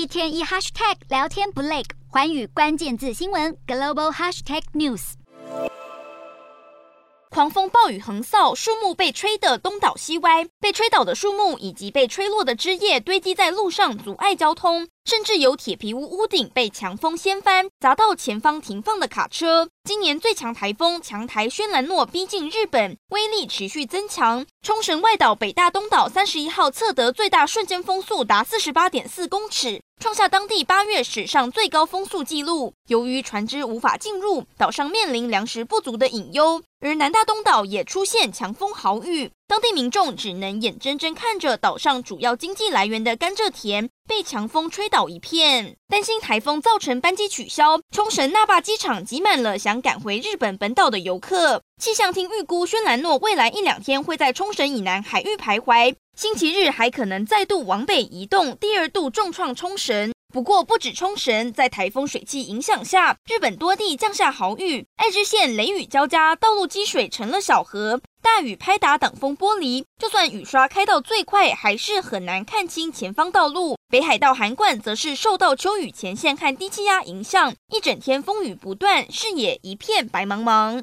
一天一 hashtag 聊天不累，环宇关键字新闻 global hashtag news。狂风暴雨横扫，树木被吹得东倒西歪，被吹倒的树木以及被吹落的枝叶堆积在路上，阻碍交通。甚至有铁皮屋屋顶被强风掀翻，砸到前方停放的卡车。今年最强台风强台轩岚诺逼近日本，威力持续增强。冲绳外岛北大东岛三十一号测得最大瞬间风速达四十八点四公尺，创下当地八月史上最高风速纪录。由于船只无法进入，岛上面临粮食不足的隐忧。而南大东岛也出现强风豪雨，当地民众只能眼睁睁看着岛上主要经济来源的甘蔗田被强风吹倒一片，担心台风造成班机取消，冲绳那霸机场挤满了想赶回日本本岛的游客。气象厅预估，轩岚诺未来一两天会在冲绳以南海域徘徊，星期日还可能再度往北移动，第二度重创冲绳。不过，不止冲绳，在台风水汽影响下，日本多地降下豪雨，爱知县雷雨交加，道路积水成了小河，大雨拍打挡风玻璃，就算雨刷开到最快，还是很难看清前方道路。北海道函馆则是受到秋雨前线和低气压影响，一整天风雨不断，视野一片白茫茫。